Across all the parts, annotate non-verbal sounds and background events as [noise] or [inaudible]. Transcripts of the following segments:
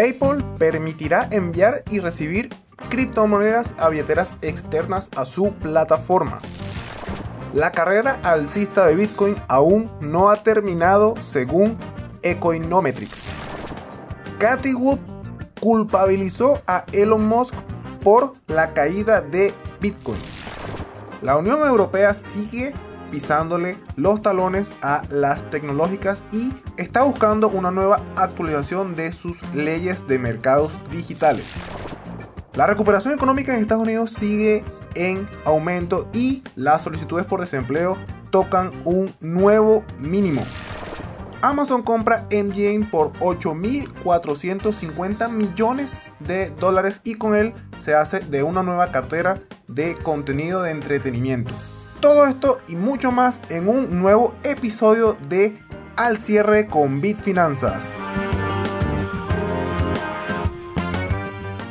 PayPal permitirá enviar y recibir criptomonedas a billeteras externas a su plataforma. La carrera alcista de Bitcoin aún no ha terminado según Ecoinometrics. Cathy Wood culpabilizó a Elon Musk por la caída de Bitcoin. La Unión Europea sigue pisándole los talones a las tecnológicas y está buscando una nueva actualización de sus leyes de mercados digitales. La recuperación económica en Estados Unidos sigue en aumento y las solicitudes por desempleo tocan un nuevo mínimo. Amazon compra MGM por 8.450 millones de dólares y con él se hace de una nueva cartera de contenido de entretenimiento. Todo esto y mucho más en un nuevo episodio de Al cierre con Bitfinanzas.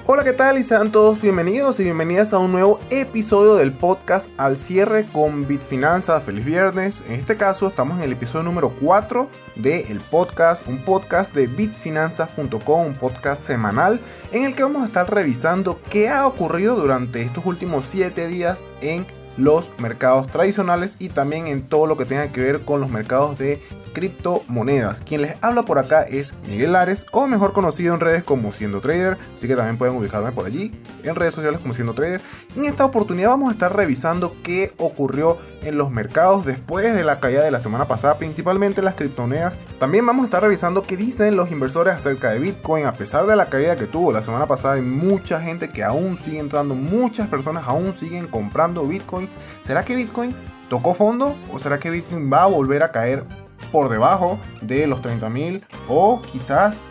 Hola, ¿qué tal? Y sean todos bienvenidos y bienvenidas a un nuevo episodio del podcast Al cierre con Bitfinanzas. Feliz viernes. En este caso estamos en el episodio número 4 del podcast, un podcast de bitfinanzas.com, un podcast semanal en el que vamos a estar revisando qué ha ocurrido durante estos últimos 7 días en los mercados tradicionales y también en todo lo que tenga que ver con los mercados de criptomonedas. Quien les habla por acá es Miguel Lares, o mejor conocido en redes como Siendo Trader, así que también pueden ubicarme por allí, en redes sociales como Siendo Trader. en esta oportunidad vamos a estar revisando qué ocurrió en los mercados después de la caída de la semana pasada, principalmente las criptomonedas. También vamos a estar revisando qué dicen los inversores acerca de Bitcoin, a pesar de la caída que tuvo la semana pasada, hay mucha gente que aún sigue entrando, muchas personas aún siguen comprando Bitcoin. ¿Será que Bitcoin tocó fondo o será que Bitcoin va a volver a caer por debajo de los 30.000 o quizás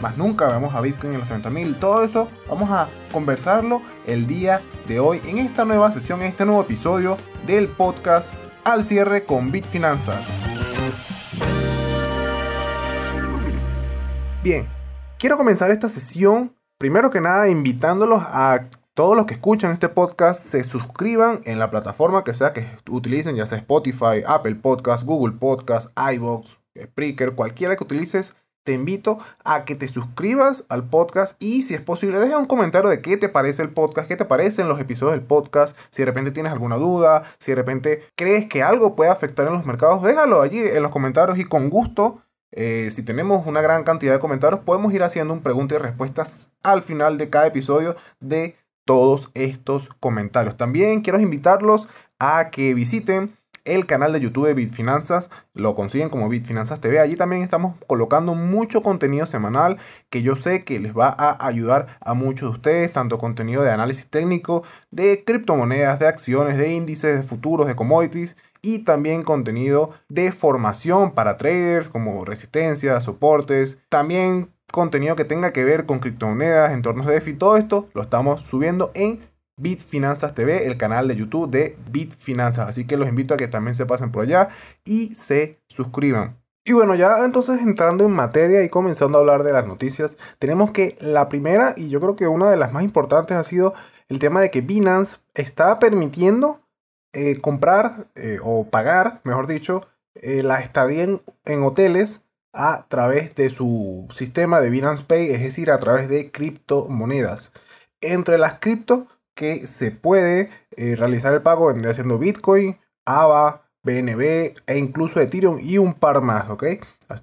más nunca vemos a Bitcoin en los 30.000. Todo eso vamos a conversarlo el día de hoy en esta nueva sesión, en este nuevo episodio del podcast al cierre con Bitfinanzas. Bien, quiero comenzar esta sesión primero que nada invitándolos a todos los que escuchan este podcast se suscriban en la plataforma que sea que utilicen, ya sea Spotify, Apple Podcast, Google Podcast, iBox, Spreaker, cualquiera que utilices. Te invito a que te suscribas al podcast y si es posible deja un comentario de qué te parece el podcast, qué te parecen los episodios del podcast, si de repente tienes alguna duda, si de repente crees que algo puede afectar en los mercados, déjalo allí en los comentarios y con gusto eh, si tenemos una gran cantidad de comentarios, podemos ir haciendo un pregunta y respuestas al final de cada episodio de todos estos comentarios. También quiero invitarlos a que visiten el canal de YouTube de Bitfinanzas, lo consiguen como Bitfinanzas TV. Allí también estamos colocando mucho contenido semanal que yo sé que les va a ayudar a muchos de ustedes, tanto contenido de análisis técnico, de criptomonedas, de acciones, de índices, de futuros, de commodities y también contenido de formación para traders como resistencia, soportes, también contenido que tenga que ver con criptomonedas, entornos de DeFi, todo esto lo estamos subiendo en Bitfinanzas TV, el canal de YouTube de Bitfinanzas. Así que los invito a que también se pasen por allá y se suscriban. Y bueno, ya entonces entrando en materia y comenzando a hablar de las noticias, tenemos que la primera y yo creo que una de las más importantes ha sido el tema de que Binance está permitiendo eh, comprar eh, o pagar, mejor dicho, eh, la estadía en hoteles a través de su sistema de Binance Pay, es decir, a través de criptomonedas. Entre las cripto que se puede eh, realizar el pago vendría siendo Bitcoin, AVA, BNB e incluso Ethereum y un par más, ¿ok?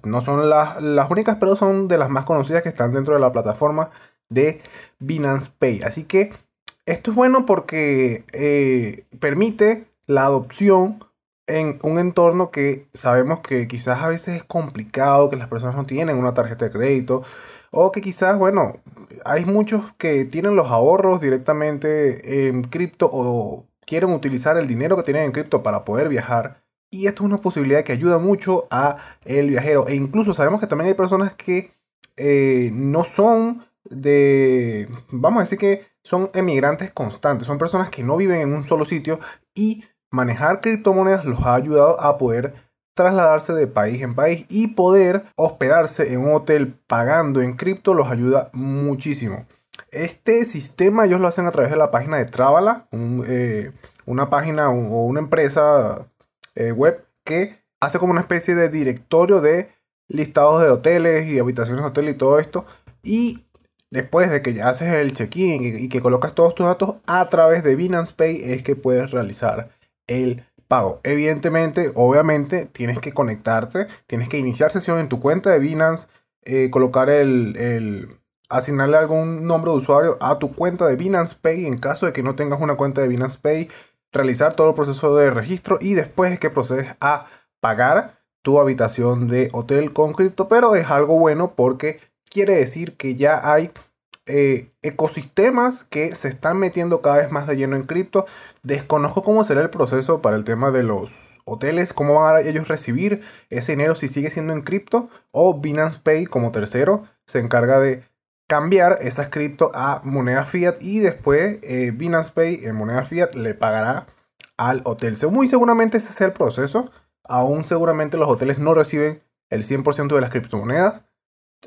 No son las, las únicas, pero son de las más conocidas que están dentro de la plataforma de Binance Pay. Así que esto es bueno porque eh, permite la adopción en un entorno que sabemos que quizás a veces es complicado, que las personas no tienen una tarjeta de crédito, o que quizás, bueno, hay muchos que tienen los ahorros directamente en cripto o quieren utilizar el dinero que tienen en cripto para poder viajar. Y esto es una posibilidad que ayuda mucho a el viajero. E incluso sabemos que también hay personas que eh, no son de, vamos a decir que son emigrantes constantes, son personas que no viven en un solo sitio y manejar criptomonedas los ha ayudado a poder trasladarse de país en país y poder hospedarse en un hotel pagando en cripto los ayuda muchísimo. Este sistema ellos lo hacen a través de la página de Travala, eh, una página o una empresa eh, web que hace como una especie de directorio de listados de hoteles y habitaciones de hotel y todo esto. Y después de que ya haces el check-in y, que colocas todos tus datos a través de Binance Pay es que puedes realizar el pago. Evidentemente, obviamente, tienes que conectarte, tienes que iniciar sesión en tu cuenta de Binance, eh, colocar el, el, asignarle algún nombre de usuario a tu cuenta de Binance Pay en caso de que no tengas una cuenta de Binance Pay, realizar todo el proceso de registro y después es que procedes a pagar tu habitación de hotel con cripto, pero es algo bueno porque quiere decir que ya hay eh, ecosistemas que se están metiendo cada vez más de lleno en cripto. Desconozco cómo será el proceso para el tema de los hoteles, cómo van a ellos recibir ese dinero si sigue siendo en cripto o Binance Pay como tercero se encarga de cambiar esas cripto a moneda fiat y después eh, Binance Pay en moneda fiat le pagará al hotel. Muy seguramente ese es el proceso. Aún seguramente los hoteles no reciben el 100% de las criptomonedas.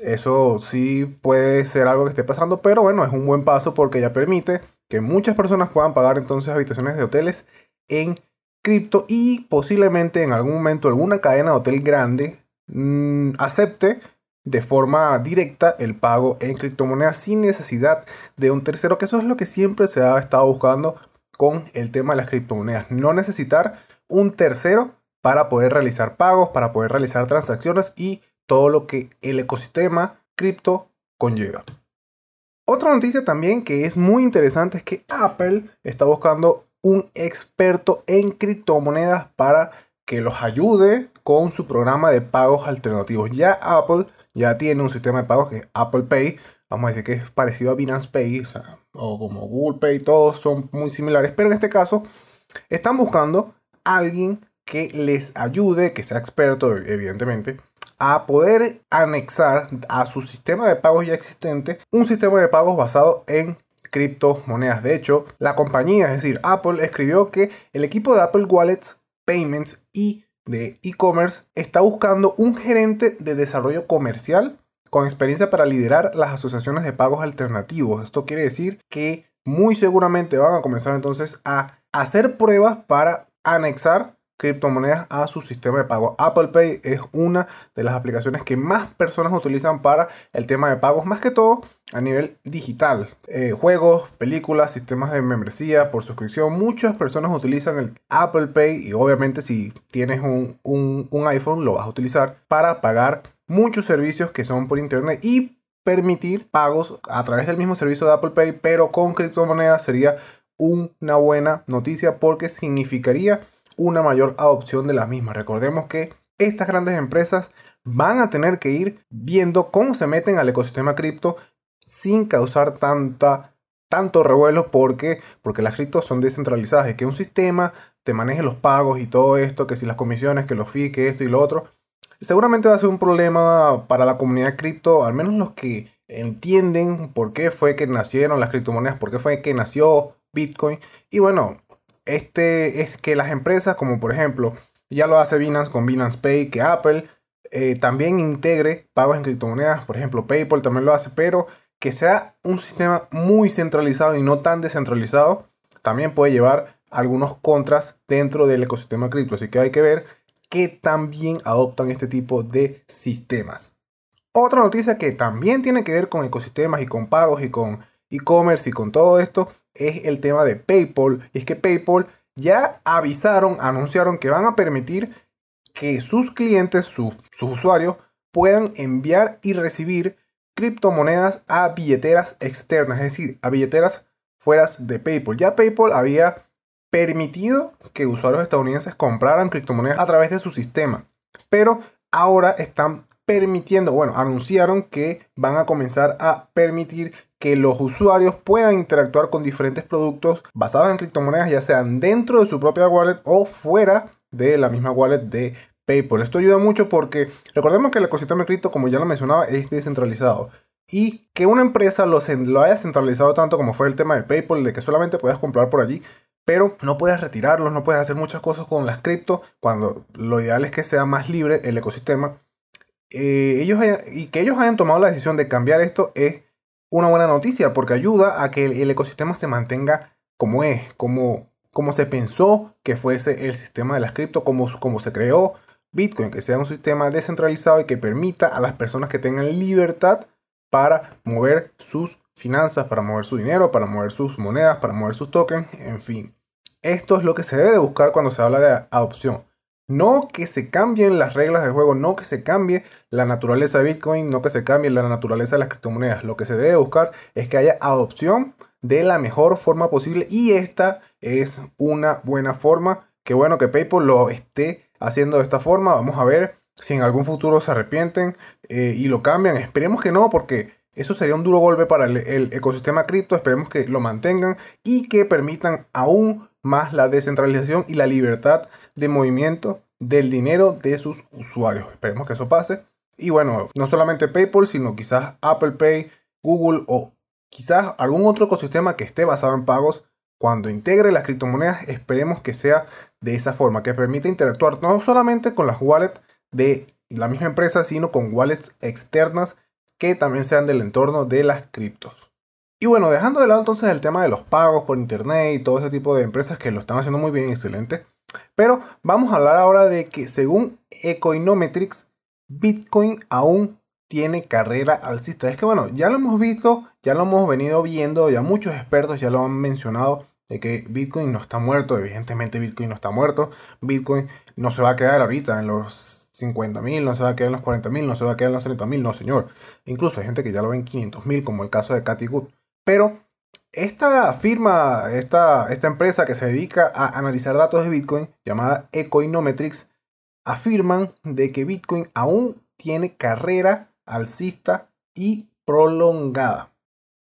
Eso sí puede ser algo que esté pasando, pero bueno, es un buen paso porque ya permite que muchas personas puedan pagar entonces habitaciones de hoteles en cripto y posiblemente en algún momento alguna cadena de hotel grande mm, acepte de forma directa el pago en criptomonedas sin necesidad de un tercero, que eso es lo que siempre se ha estado buscando con el tema de las criptomonedas. No necesitar un tercero para poder realizar pagos, para poder realizar transacciones y todo lo que el ecosistema cripto conlleva. Otra noticia también que es muy interesante es que Apple está buscando un experto en criptomonedas para que los ayude con su programa de pagos alternativos. Ya Apple ya tiene un sistema de pagos que es Apple Pay, vamos a decir que es parecido a Binance Pay o, como Google Pay, todos son muy similares, pero en este caso están buscando a alguien que les ayude, que sea experto evidentemente, a poder anexar a su sistema de pagos ya existente un sistema de pagos basado en criptomonedas. De hecho, la compañía, es decir, Apple, escribió que el equipo de Apple Wallets, Payments y de e-commerce está buscando un gerente de desarrollo comercial con experiencia para liderar las asociaciones de pagos alternativos. Esto quiere decir que muy seguramente van a comenzar entonces a hacer pruebas para anexar criptomonedas a su sistema de pago. Apple Pay es una de las aplicaciones que más personas utilizan para el tema de pagos, más que todo a nivel digital. Eh, juegos, películas, sistemas de membresía por suscripción. Muchas personas utilizan el Apple Pay y obviamente si tienes un, un iPhone lo vas a utilizar para pagar muchos servicios que son por internet y permitir pagos a través del mismo servicio de Apple Pay, pero con criptomonedas sería una buena noticia porque significaría una mayor adopción de las mismas. Recordemos que estas grandes empresas van a tener que ir viendo cómo se meten al ecosistema cripto sin causar tanta, tanto revuelo porque, porque las criptos son descentralizadas y que un sistema te maneje los pagos y todo esto, que si las comisiones, que los fees, que esto y lo otro, seguramente va a ser un problema para la comunidad cripto, al menos los que entienden por qué fue que nacieron las criptomonedas, por qué fue que nació Bitcoin. Y bueno, este es que las empresas, como por ejemplo, ya lo hace Binance con Binance Pay, que Apple eh, también integre pagos en criptomonedas, por ejemplo, PayPal también lo hace, pero que sea un sistema muy centralizado y no tan descentralizado, también puede llevar algunos contras dentro del ecosistema cripto. Así que hay que ver que también adoptan este tipo de sistemas. Otra noticia que también tiene que ver con ecosistemas y con pagos y con e-commerce y con todo esto es el tema de PayPal. Y es que PayPal ya avisaron, anunciaron que van a permitir que sus clientes, sus usuarios, puedan enviar y recibir criptomonedas a billeteras externas, es decir, a billeteras fuera de PayPal. Ya PayPal había permitido que usuarios estadounidenses compraran criptomonedas a través de su sistema, pero ahora están permitiendo, bueno, anunciaron que van a comenzar a permitir que los usuarios puedan interactuar con diferentes productos basados en criptomonedas, ya sean dentro de su propia wallet o fuera de la misma wallet de PayPal. Esto ayuda mucho porque recordemos que el ecosistema de cripto, como ya lo mencionaba, es descentralizado. Y que una empresa lo, lo haya centralizado tanto como fue el tema de PayPal, de que solamente puedes comprar por allí, pero no puedes retirarlos, no puedes hacer muchas cosas con las cripto, cuando lo ideal es que sea más libre el ecosistema. Eh, ellos y que ellos hayan tomado la decisión de cambiar esto es una buena noticia porque ayuda a que el, ecosistema se mantenga como es, como, como se pensó que fuese el sistema de las cripto, como, como se creó Bitcoin, que sea un sistema descentralizado y que permita a las personas que tengan libertad para mover sus finanzas, para mover su dinero, para mover sus monedas, para mover sus tokens, en fin. Esto es lo que se debe de buscar cuando se habla de adopción. No que se cambien las reglas del juego, no que se cambie la naturaleza de Bitcoin, no que se cambie la naturaleza de las criptomonedas. Lo que se debe buscar es que haya adopción de la mejor forma posible y esta es una buena forma. Qué bueno que PayPal lo esté haciendo de esta forma. Vamos a ver si en algún futuro se arrepienten eh, y lo cambian. Esperemos que no porque eso sería un duro golpe para el, el ecosistema cripto. Esperemos que lo mantengan y que permitan aún más la descentralización y la libertad de movimiento del dinero de sus usuarios. Esperemos que eso pase. Y bueno, no solamente PayPal, sino quizás Apple Pay, Google o quizás algún otro ecosistema que esté basado en pagos. Cuando integre las criptomonedas, esperemos que sea de esa forma, que permita interactuar no solamente con las wallets de la misma empresa, sino con wallets externas que también sean del entorno de las criptos. Y bueno, dejando de lado entonces el tema de los pagos por internet y todo ese tipo de empresas que lo están haciendo muy bien, excelente. Pero vamos a hablar ahora de que según Ecoinometrics, Bitcoin aún tiene carrera alcista. Es que bueno, ya lo hemos visto, ya lo hemos venido viendo, ya muchos expertos ya lo han mencionado de que Bitcoin no está muerto, evidentemente Bitcoin no está muerto, Bitcoin no se va a quedar ahorita en los 50 mil, no se va a quedar en los 40 mil, no se va a quedar en los 30 mil, no señor. Incluso hay gente que ya lo ve en 500 mil, como el caso de Cathy Good. Pero esta firma, esta, esta empresa que se dedica a analizar datos de Bitcoin, llamada Ecoinometrics, afirman de que Bitcoin aún tiene carrera alcista y prolongada.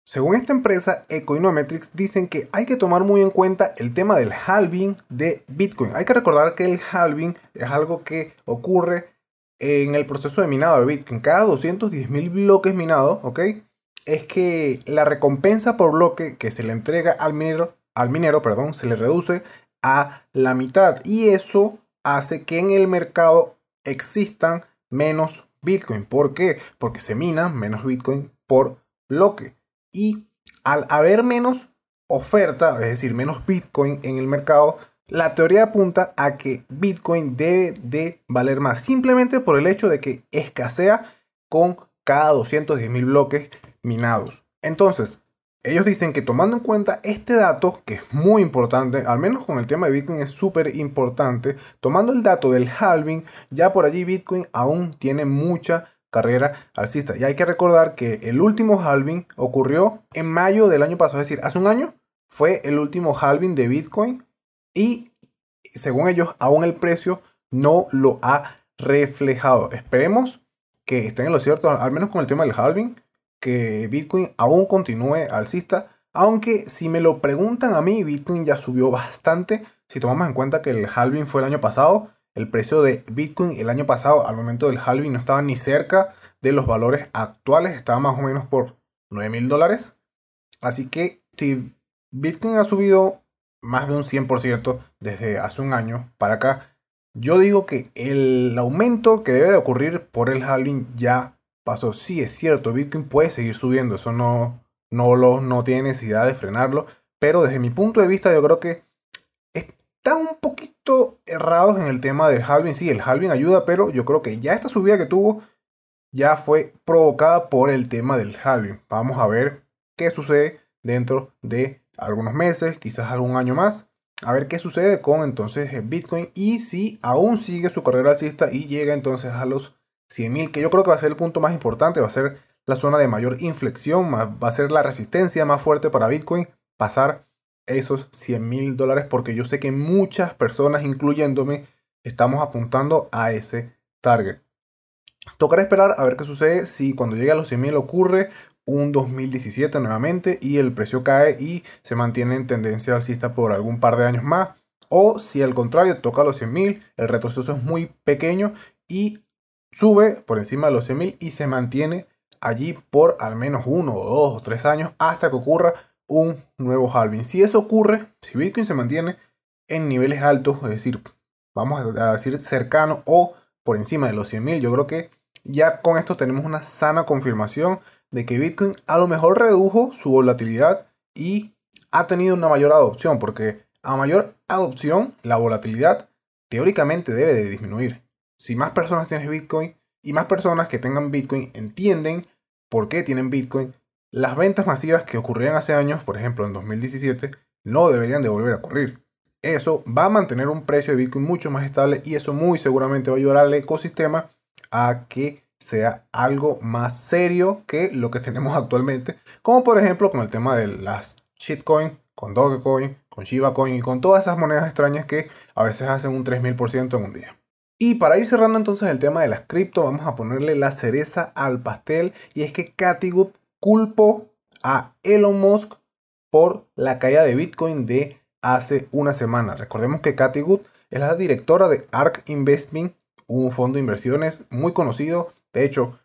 Según esta empresa, Ecoinometrics, dicen que hay que tomar muy en cuenta el tema del halving de Bitcoin. Hay que recordar que el halving es algo que ocurre en el proceso de minado de Bitcoin. Cada 210.000 bloques minados, ¿ok? Es que la recompensa por bloque que se le entrega al minero, al minero perdón, se le reduce a la mitad. Y eso hace que en el mercado existan menos Bitcoin. ¿Por qué? Porque se mina menos Bitcoin por bloque. Y al haber menos oferta, es decir, menos Bitcoin en el mercado, la teoría apunta a que Bitcoin debe de valer más. Simplemente por el hecho de que escasea con cada 210 mil bloques minados. Entonces, ellos dicen que tomando en cuenta este dato, que es muy importante, al menos con el tema de Bitcoin es súper importante, tomando el dato del halving, ya por allí Bitcoin aún tiene mucha carrera alcista. Y hay que recordar que el último halving ocurrió en mayo del año pasado, es decir, hace un año fue el último halving de Bitcoin y según ellos aún el precio no lo ha reflejado. Esperemos que estén en lo cierto, al menos con el tema del halving que Bitcoin aún continúe alcista, aunque si me lo preguntan a mí, Bitcoin ya subió bastante. Si tomamos en cuenta que el halving fue el año pasado, el precio de Bitcoin el año pasado al momento del halving no estaba ni cerca de los valores actuales, estaba más o menos por 9 mil dólares. Así que si Bitcoin ha subido más de un 100% desde hace un año para acá, yo digo que el aumento que debe de ocurrir por el halving ya pasó. Sí, es cierto, Bitcoin puede seguir subiendo, eso no, no, lo, no tiene necesidad de frenarlo, pero desde mi punto de vista yo creo que están un poquito errados en el tema del halving. Sí, el halving ayuda, pero yo creo que ya esta subida que tuvo ya fue provocada por el tema del halving. Vamos a ver qué sucede dentro de algunos meses, quizás algún año más. A ver qué sucede con entonces Bitcoin y si aún sigue su carrera alcista y llega entonces a los 100.000, que yo creo que va a ser el punto más importante, va a ser la zona de mayor inflexión, va a ser la resistencia más fuerte para Bitcoin, pasar esos 100 mil dólares, porque yo sé que muchas personas, incluyéndome, estamos apuntando a ese target. Tocará esperar a ver qué sucede si cuando llegue a los 100 mil ocurre un 2017 nuevamente y el precio cae y se mantiene en tendencia alcista por algún par de años más. O si al contrario toca los 100 mil, el retroceso es muy pequeño y sube por encima de los 100.000 y se mantiene allí por al menos uno o dos o tres años hasta que ocurra un nuevo halving. Si eso ocurre, si Bitcoin se mantiene en niveles altos, es decir, vamos a decir cercano o por encima de los 100.000, yo creo que ya con esto tenemos una sana confirmación de que Bitcoin a lo mejor redujo su volatilidad y ha tenido una mayor adopción, porque a mayor adopción la volatilidad teóricamente debe de disminuir si más personas tienen Bitcoin y más personas que tengan Bitcoin entienden por qué tienen Bitcoin, las ventas masivas que ocurrían hace años, por ejemplo en 2017, no deberían de volver a ocurrir. Eso va a mantener un precio de Bitcoin mucho más estable y eso muy seguramente va a ayudar al ecosistema a que sea algo más serio que lo que tenemos [laughs] actualmente, como por ejemplo con el tema de las shitcoin, con Dogecoin, con Shiba Coin y con todas esas monedas extrañas que a veces hacen un 3000% en un día. Y para ir cerrando entonces el tema de las cripto, vamos a ponerle la cereza al pastel y es que Catigub culpó a Elon Musk por la caída de Bitcoin de hace una semana. Recordemos que Cathy Good es la directora de ARK Investing, un fondo de inversiones muy conocido. De hecho,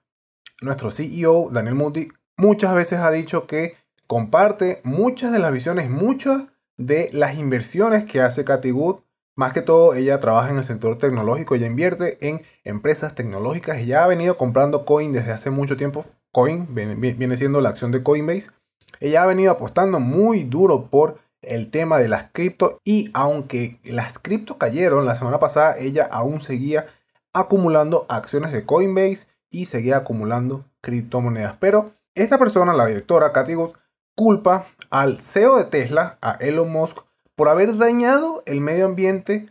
nuestro CEO, Daniel Moody, muchas veces ha dicho que comparte muchas de las visiones, muchas de las inversiones que hace Cathy Good. Más que todo, ella trabaja en el sector tecnológico, ella invierte en empresas tecnológicas y ya ha venido comprando coin desde hace mucho tiempo. Coin viene siendo la acción de Coinbase. Ella ha venido apostando muy duro por el tema de las cripto y aunque las cripto cayeron la semana pasada, ella aún seguía acumulando acciones de Coinbase y seguía acumulando criptomonedas. Pero esta persona, la directora Cathy Good, culpa al CEO de Tesla, a Elon Musk, por haber dañado el medio ambiente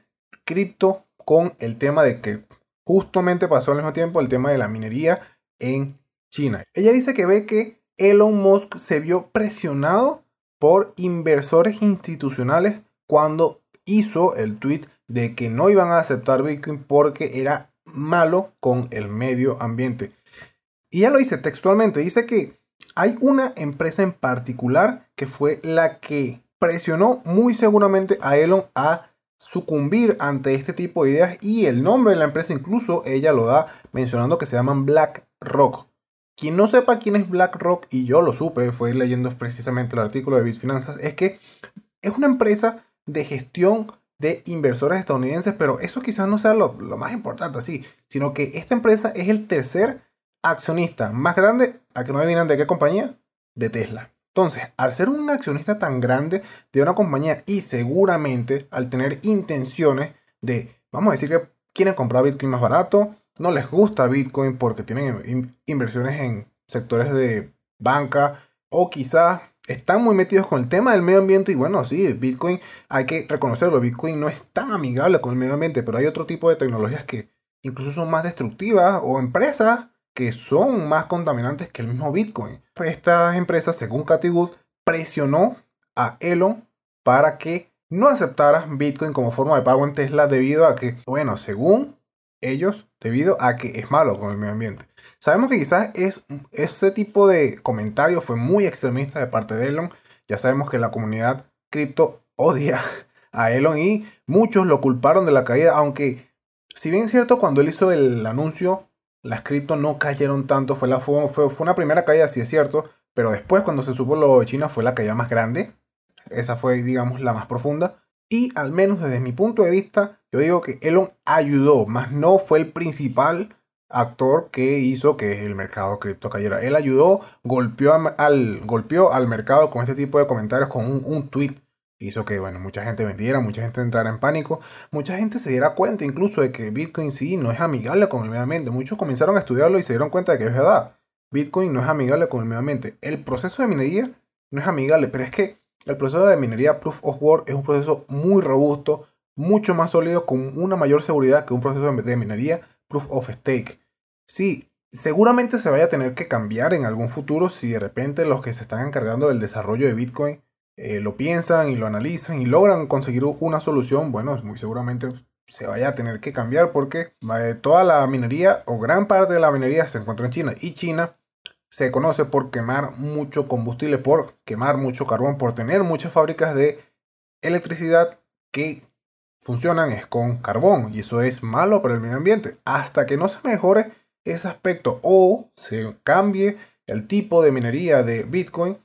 cripto con el tema de que justamente pasó al mismo tiempo el tema de la minería en China. Ella dice que ve que Elon Musk se vio presionado por inversores institucionales cuando hizo el tweet de que no iban a aceptar Bitcoin porque era malo con el medio ambiente. Y ya lo dice textualmente, dice que hay una empresa en particular que fue la que presionó muy seguramente a Elon a sucumbir ante este tipo de ideas y el nombre de la empresa incluso ella lo da mencionando que se llaman BlackRock. Quien no sepa quién es BlackRock, y yo lo supe, fue leyendo precisamente el artículo de Bitfinanzas, es que es una empresa de gestión de inversores estadounidenses, pero eso quizás no sea lo, lo más importante así, sino que esta empresa es el tercer accionista más grande, a que no adivinan de qué compañía, de Tesla. Entonces, al ser un accionista tan grande de una compañía y seguramente al tener intenciones de, vamos a decir que quieren comprar Bitcoin más barato, no les gusta Bitcoin porque tienen inversiones en sectores de banca o quizás están muy metidos con el tema del medio ambiente y bueno, sí, Bitcoin hay que reconocerlo, Bitcoin no es tan amigable con el medio ambiente, pero hay otro tipo de tecnologías que incluso son más destructivas o empresas que son más contaminantes que el mismo Bitcoin. Esta empresa, según Cathy Wood, presionó a Elon para que no aceptara Bitcoin como forma de pago en Tesla debido a que, bueno, según ellos debido a que es malo con el medio ambiente. Sabemos que quizás es, ese tipo de comentario fue muy extremista de parte de Elon. Ya sabemos que la comunidad cripto odia [laughs] a Elon y muchos lo culparon de la caída, aunque si bien es cierto cuando él hizo el anuncio, las cripto no cayeron tanto, fue, la, fue, fue, una primera caída, sí es cierto, pero después cuando se supo lo de China fue la caída más grande. Esa fue, digamos, la más profunda. Y al menos desde mi punto de vista, yo digo que Elon ayudó, más no fue el principal actor que hizo que el mercado cripto cayera. Él ayudó, golpeó al, golpeó al mercado con este tipo de comentarios, con un, un tweet. Hizo que, bueno, mucha gente vendiera, mucha gente entrara en pánico, mucha gente se diera cuenta incluso de que Bitcoin sí no es amigable con el medio ambiente. Muchos comenzaron a estudiarlo y se dieron cuenta de que es verdad. Bitcoin no es amigable con el medio ambiente. El proceso de minería no es amigable, pero es que el proceso de minería Proof of Work es un proceso muy robusto, mucho más sólido, con una mayor seguridad que un proceso de minería Proof of Stake. Sí, seguramente se vaya a tener que cambiar en algún futuro si de repente los que se están encargando del desarrollo de Bitcoin eh, lo piensan y lo analizan y logran conseguir una solución, bueno, muy seguramente se vaya a tener que cambiar porque eh, toda la minería o gran parte de la minería se encuentra en China y China se conoce por quemar mucho combustible, por quemar mucho carbón, por tener muchas fábricas de electricidad que funcionan es con carbón y eso es malo para el medio ambiente. Hasta que no se mejore ese aspecto o se cambie el tipo de minería de Bitcoin,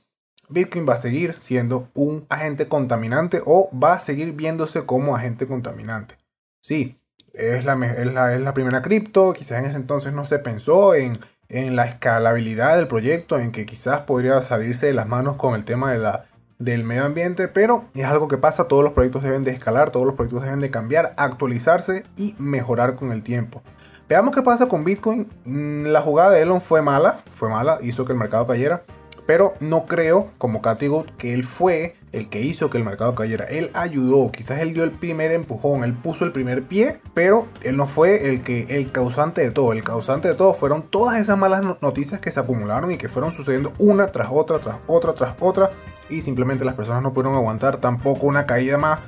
Bitcoin va a seguir siendo un agente contaminante o va a seguir viéndose como agente contaminante. Sí, es la, es la, es la primera cripto, quizás en ese entonces no se pensó en en la escalabilidad del proyecto, en que quizás podría salirse de las manos con el tema de la, del medio ambiente, pero es algo que pasa, todos los proyectos deben de escalar, todos los proyectos deben de cambiar, actualizarse y mejorar con el tiempo. Veamos qué pasa con Bitcoin. Mm, la jugada de Elon fue mala, fue mala, hizo que el mercado cayera. Pero no creo, como Cathy que él fue el que hizo que el mercado cayera. Él ayudó, quizás él dio el primer empujón, él puso el primer pie, pero él no fue el que el causante de todo. El causante de todo fueron todas esas malas noticias que se acumularon y que fueron sucediendo una tras otra, tras otra, tras otra. Y simplemente las personas no pudieron aguantar tampoco una caída más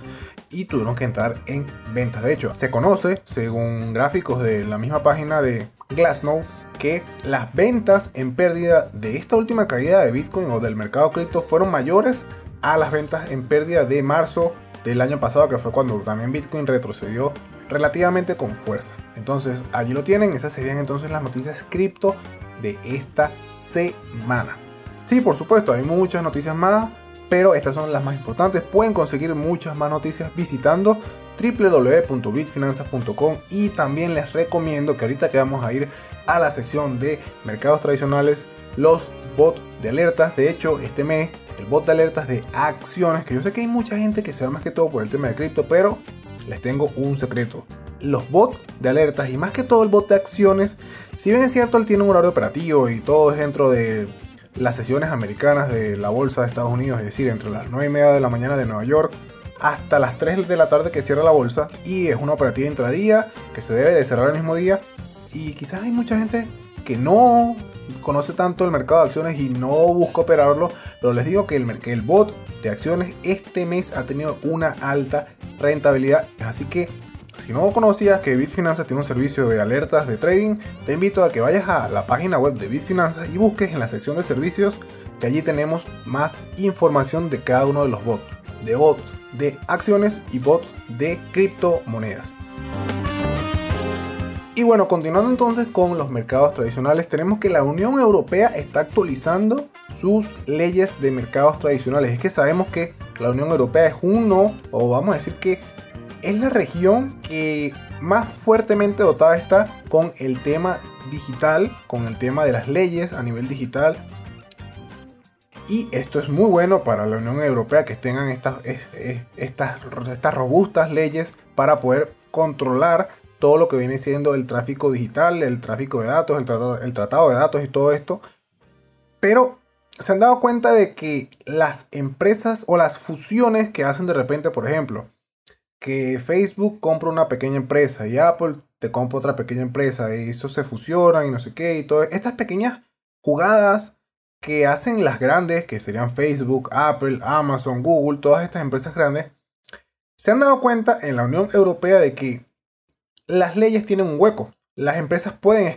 y tuvieron que entrar en ventas. De hecho, se conoce, según gráficos de la misma página de Glassnode, que las ventas en pérdida de esta última caída de Bitcoin o del mercado cripto fueron mayores a las ventas en pérdida de marzo del año pasado, que fue cuando también Bitcoin retrocedió relativamente con fuerza. Entonces, allí lo tienen, esas serían entonces las noticias cripto de esta semana. Sí, por supuesto, hay muchas noticias más, pero estas son las más importantes. Pueden conseguir muchas más noticias visitando www.bitfinanzas.com y también les recomiendo que ahorita que vamos a ir a la sección de mercados tradicionales, los bots de alertas. De hecho, este mes, el bot de alertas de acciones, que yo sé que hay mucha gente que se va más que todo por el tema de cripto, pero les tengo un secreto. Los bots de alertas y más que todo el bot de acciones, si bien es cierto, él tiene un horario operativo y todo es dentro de las sesiones americanas de la bolsa de Estados Unidos, es decir, entre las 9 y media de la mañana de Nueva York hasta las 3 de la tarde que cierra la bolsa y es una operativa intradía que se debe de cerrar el mismo día. Y quizás hay mucha gente que no conoce tanto el mercado de acciones y no busca operarlo, pero les digo que el, el bot de acciones este mes ha tenido una alta rentabilidad, así que si no conocías que Bitfinanzas tiene un servicio de alertas de trading, te invito a que vayas a la página web de Bitfinanzas y busques en la sección de servicios que allí tenemos más información de cada uno de los bots, de bots de acciones y bots de criptomonedas. Y bueno, continuando entonces con los mercados tradicionales, tenemos que la Unión Europea está actualizando sus leyes de mercados tradicionales. Es que sabemos que la Unión Europea es uno, o vamos a decir que es la región que más fuertemente dotada está con el tema digital, con el tema de las leyes a nivel digital. Y esto es muy bueno para la Unión Europea que tengan estas, estas, estas robustas leyes para poder controlar todo lo que viene siendo el tráfico digital, el tráfico de datos, el tratado, el tratado de datos y todo esto. Pero se han dado cuenta de que las empresas o las fusiones que hacen de repente, por ejemplo, que Facebook compra una pequeña empresa y Apple te compra otra pequeña empresa y eso se fusionan y no sé qué y todo. Estas pequeñas jugadas que hacen las grandes, que serían Facebook, Apple, Amazon, Google, todas estas empresas grandes, se han dado cuenta en la Unión Europea de que las leyes tienen un hueco. Las empresas pueden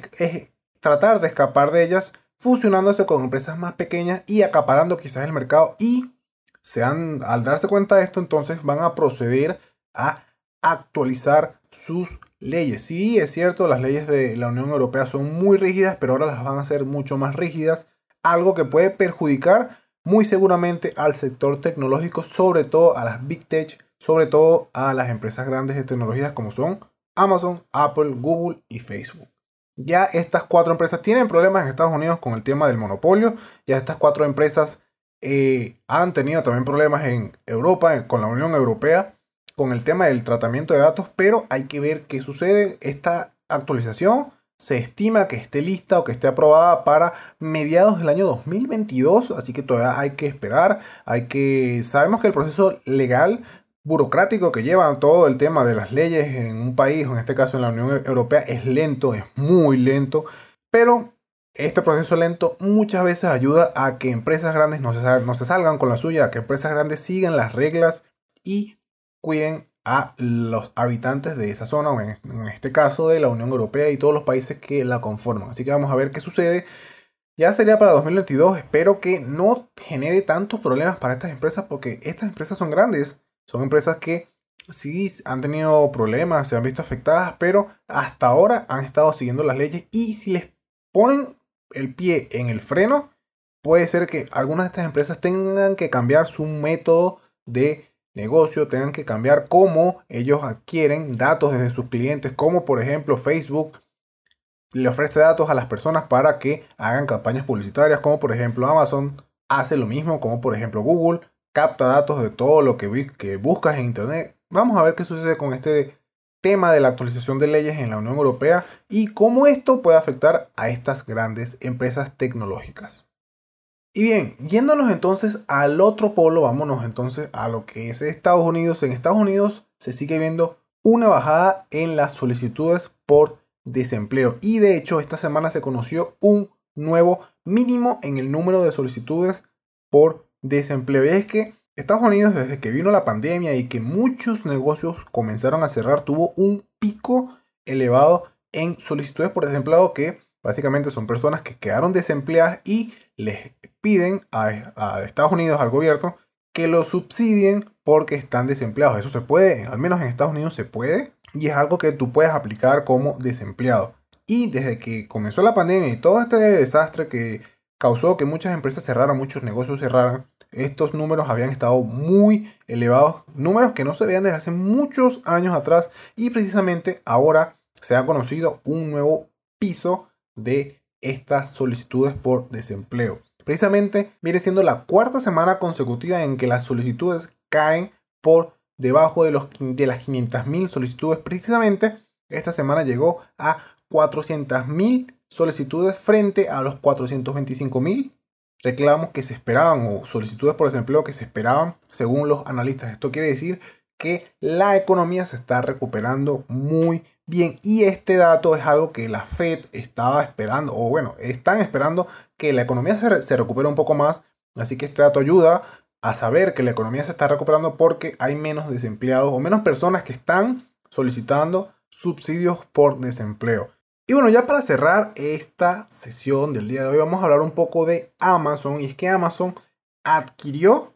tratar de escapar de ellas fusionándose con empresas más pequeñas y acaparando quizás el mercado y se han, al darse cuenta de esto entonces van a proceder a actualizar sus leyes. Sí, es cierto, las leyes de la Unión Europea son muy rígidas, pero ahora las van a hacer mucho más rígidas, algo que puede perjudicar muy seguramente al sector tecnológico, sobre todo a las Big Tech, sobre todo a las empresas grandes de tecnologías como son Amazon, Apple, Google y Facebook. Ya estas cuatro empresas tienen problemas en Estados Unidos con el tema del monopolio, ya estas cuatro empresas eh, han tenido también problemas en Europa, con la Unión Europea, con el tema del tratamiento de datos, pero hay que ver qué sucede. Esta actualización se estima que esté lista o que esté aprobada para mediados del año 2022, así que todavía hay que esperar, hay que sabemos que el proceso legal burocrático que lleva todo el tema de las leyes en un país, en este caso en la Unión Europea, es lento, es muy lento, pero este proceso lento muchas veces ayuda a que empresas grandes no se, no se salgan con la suya, a que empresas grandes sigan las reglas y cuiden a los habitantes de esa zona, o en, este caso de la Unión Europea y todos los países que la conforman. Así que vamos a ver qué sucede. Ya sería para 2022, espero que no genere tantos problemas para estas empresas porque estas empresas son grandes, son empresas que sí han tenido problemas, se han visto afectadas, pero hasta ahora han estado siguiendo las leyes y si les ponen el pie en el freno, puede ser que algunas de estas empresas tengan que cambiar su método de negocio tengan que cambiar cómo ellos adquieren datos desde sus clientes, como por ejemplo Facebook le ofrece datos a las personas para que hagan campañas publicitarias, como por ejemplo Amazon hace lo mismo, como por ejemplo Google capta datos de todo lo que, que buscas en internet. Vamos a ver qué sucede con este tema de la actualización de leyes en la Unión Europea y cómo esto puede afectar a estas grandes empresas tecnológicas. Y bien, yéndonos entonces al otro polo, vámonos entonces a lo que es Estados Unidos. En Estados Unidos se sigue viendo una bajada en las solicitudes por desempleo. Y de hecho, esta semana se conoció un nuevo mínimo en el número de solicitudes por desempleo. Y es que Estados Unidos, desde que vino la pandemia y que muchos negocios comenzaron a cerrar, tuvo un pico elevado en solicitudes por desempleo que básicamente son personas que quedaron desempleadas y les piden a, Estados Unidos, al gobierno, que lo subsidien porque están desempleados. Eso se puede, al menos en Estados Unidos se puede, y es algo que tú puedes aplicar como desempleado. Y desde que comenzó la pandemia y todo este desastre que causó que muchas empresas cerraran, muchos negocios cerraran, estos números habían estado muy elevados, números que no se veían desde hace muchos años atrás y precisamente ahora se ha conocido un nuevo piso de estas solicitudes por desempleo. Precisamente viene siendo la cuarta semana consecutiva en que las solicitudes caen por debajo de, los, de las 500.000 solicitudes. Precisamente esta semana llegó a 400.000 solicitudes frente a los 425.000 reclamos que se esperaban o solicitudes por desempleo que se esperaban según los analistas. Esto quiere decir que la economía se está recuperando muy bien y este dato es algo que la Fed estaba esperando o bueno, están esperando que la economía se, se recupere un poco más. Así que este dato ayuda a saber que la economía se está recuperando porque hay menos desempleados o menos personas que están solicitando subsidios por desempleo. Y bueno, ya para cerrar esta sesión del día de hoy vamos a hablar un poco de Amazon. Y es que Amazon adquirió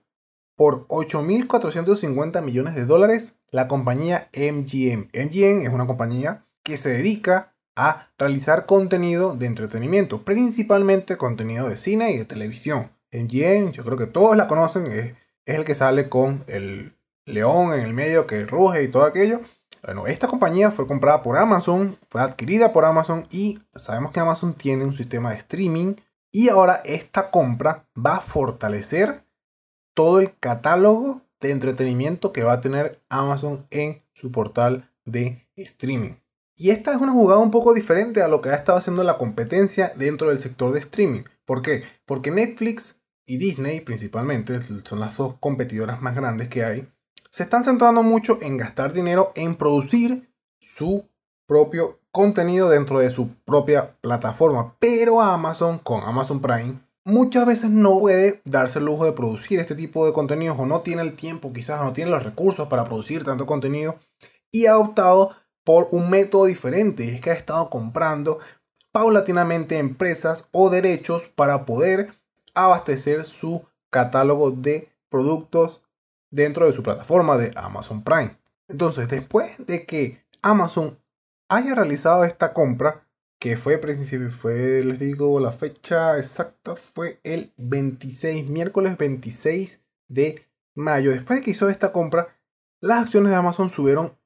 por 8.450 millones de dólares la compañía MGM. MGM es una compañía que se dedica a realizar contenido de entretenimiento, principalmente contenido de cine y de televisión. MGM, yo creo que todos la conocen, es, es el que sale con el león en el medio que ruge y todo aquello. Bueno, esta compañía fue comprada por Amazon, fue adquirida por Amazon y sabemos que Amazon tiene un sistema de streaming y ahora esta compra va a fortalecer todo el catálogo de entretenimiento que va a tener Amazon en su portal de streaming. Y esta es una jugada un poco diferente a lo que ha estado haciendo la competencia dentro del sector de streaming. ¿Por qué? Porque Netflix y Disney principalmente son las dos competidoras más grandes que hay se están centrando mucho en gastar dinero en producir su propio contenido dentro de su propia plataforma. Pero Amazon, con Amazon Prime, muchas veces no puede darse el lujo de producir este tipo de contenidos o no tiene el tiempo, quizás no tiene los recursos para producir tanto contenido y ha optado por un método diferente y es que ha estado comprando paulatinamente empresas o derechos para poder abastecer su catálogo de productos dentro de su plataforma de Amazon Prime. Entonces, después de que Amazon haya realizado esta compra, que fue, fue, les digo, la fecha exacta fue el 26, miércoles 26 de mayo. Después de que hizo esta compra, las acciones de Amazon subieron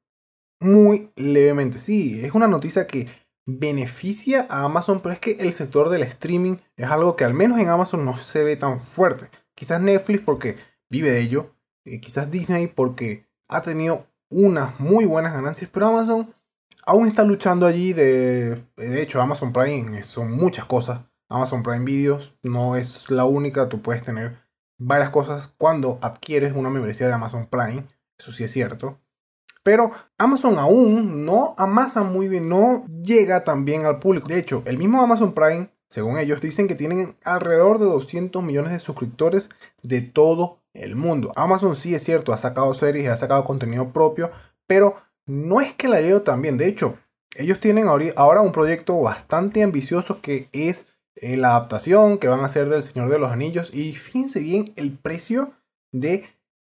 muy levemente. Sí, es una noticia que beneficia a Amazon, pero es que el sector del streaming es algo que al menos en Amazon no se ve tan fuerte. Quizás Netflix porque vive de ello, eh, quizás Disney porque ha tenido unas muy buenas ganancias, pero Amazon aún está luchando allí. De, de hecho, Amazon Prime son muchas cosas. Amazon Prime Videos no es la única, tú puedes tener varias cosas cuando adquieres una membresía de Amazon Prime, eso sí es cierto. Pero Amazon aún no amasa muy bien, no llega tan bien al público. De hecho, el mismo Amazon Prime, según ellos, dicen que tienen alrededor de 200 millones de suscriptores de todo el mundo. Amazon sí es cierto, ha sacado series ha sacado contenido propio, pero no es que la lleve tan bien. De hecho, ellos tienen ahora un proyecto bastante ambicioso que es eh, la adaptación que van a hacer del Señor de los Anillos. Y fíjense bien el precio de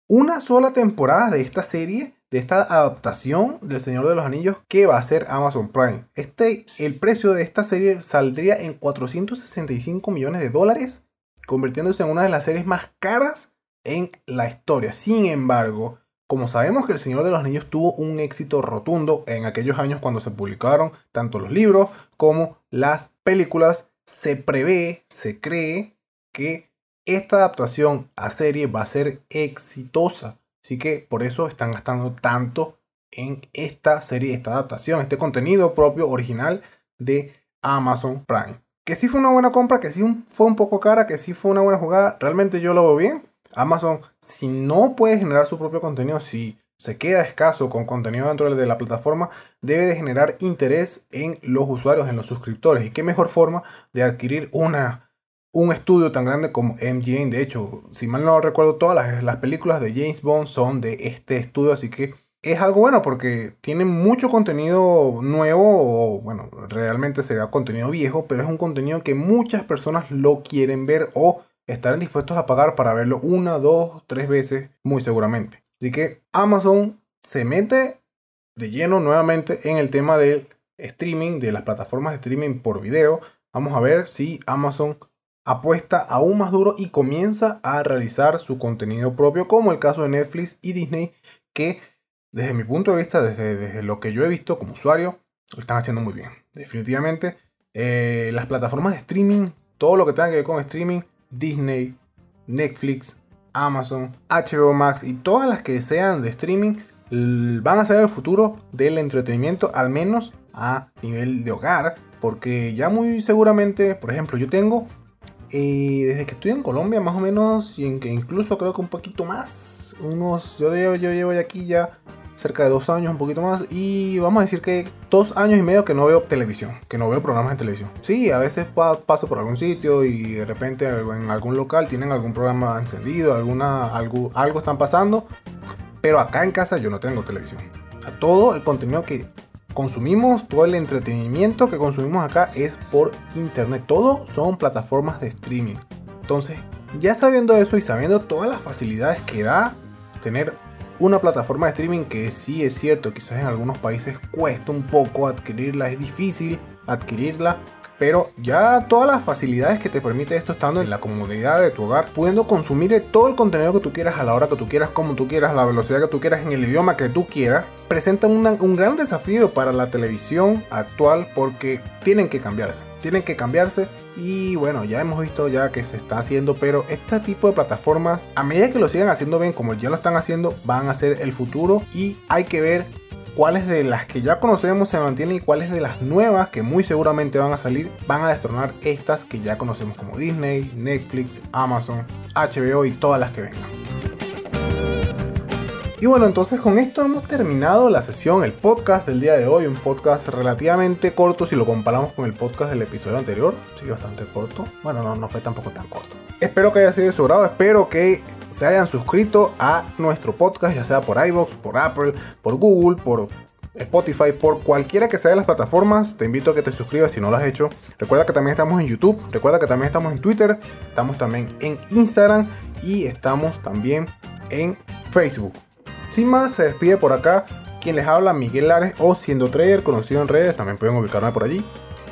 una sola temporada de esta serie, de esta adaptación del Señor de los Anillos que va a ser Amazon Prime. Este, el precio de esta serie saldría en 465 millones de dólares, convirtiéndose en una de las series más caras en la historia. Sin embargo, como sabemos que El Señor de los Anillos tuvo un éxito rotundo en aquellos años cuando se publicaron tanto los libros como las películas, se prevé, se cree que esta adaptación a serie va a ser exitosa. Así que por eso están gastando tanto en esta serie, esta adaptación, este contenido propio original de Amazon Prime. Que sí fue una buena compra, que sí fue un poco cara, que sí fue una buena jugada, realmente yo lo veo bien. Amazon, si no puede generar su propio contenido, si se queda escaso con contenido dentro de la plataforma, debe de generar interés en los usuarios, en los suscriptores. Y qué mejor forma de adquirir una, un estudio tan grande como MGM. De hecho, si mal no recuerdo, todas las, las películas de James Bond son de este estudio, así que es algo bueno porque tiene mucho contenido nuevo o bueno, realmente será contenido viejo, pero es un contenido que muchas personas lo quieren ver o estarán dispuestos a pagar para verlo una, dos, tres veces muy seguramente. Así que Amazon se mete de lleno nuevamente en el tema del streaming, de las plataformas de streaming por video. Vamos a ver si Amazon apuesta aún más duro y comienza a realizar su contenido propio, como el caso de Netflix y Disney, que desde mi punto de vista, desde, lo que yo he visto como usuario, lo están haciendo muy bien. Definitivamente, eh, las plataformas de streaming, todo lo que tenga que ver con streaming, Disney, Netflix, Amazon, HBO Max y todas las que sean de streaming, van a ser el futuro del entretenimiento, al menos a nivel de hogar, porque ya muy seguramente, por ejemplo, yo tengo, eh, desde que estoy en Colombia más o menos, y en que incluso creo que un poquito más, unos, yo, yo, llevo aquí ya cerca de dos años, un poquito más, y vamos a decir que dos años y medio que no veo televisión, que no veo programas de televisión. Sí, a veces paso por algún sitio y de repente en algún local tienen algún programa encendido, alguna, algo, algo están pasando, pero acá en casa yo no tengo televisión. O sea, todo el contenido que consumimos, todo el entretenimiento que consumimos acá es por internet. Todo son plataformas de streaming. Entonces, ya sabiendo eso y sabiendo todas las facilidades que da tener una plataforma de streaming que sí es cierto, quizás en algunos países cuesta un poco adquirirla, es difícil adquirirla, pero ya todas las facilidades que te permite esto estando en la comodidad de tu hogar, pudiendo consumir todo el contenido que tú quieras a la hora que tú quieras, como tú quieras, la velocidad que tú quieras, en el idioma que tú quieras, presenta un gran desafío para la televisión actual porque tienen que cambiarse. Tienen que cambiarse y bueno, ya hemos visto ya que se está haciendo, pero este tipo de plataformas, a medida que lo sigan haciendo bien, como ya lo están haciendo, van a ser el futuro y hay que ver cuáles de las que ya conocemos se mantienen y cuáles de las nuevas que muy seguramente van a salir van a destronar estas que ya conocemos como Disney, Netflix, Amazon, HBO y todas las que vengan. Y bueno, entonces con esto hemos terminado la sesión, el podcast del día de hoy, un podcast relativamente corto si lo comparamos con el podcast del episodio anterior, sí, bastante corto. Bueno, no, no fue tampoco tan corto. Espero que haya sido de su grado, espero que se hayan suscrito a nuestro podcast, ya sea por iVoox, por Apple, por Google, por Spotify, por cualquiera que sea de las plataformas, te invito a que te suscribas si no lo has hecho. Recuerda que también estamos en YouTube, recuerda que también estamos en Twitter, estamos también en Instagram y estamos también en Facebook. Sin más, se despide por acá quien les habla, Miguel Lares o Siendo Trader, conocido en redes, también pueden ubicarme por allí.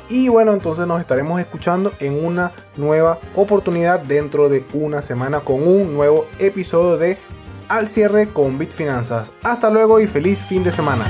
Y bueno, entonces nos estaremos escuchando en una nueva oportunidad dentro de una semana con un nuevo episodio de Al cierre con Bitfinanzas. Hasta luego y feliz fin de semana.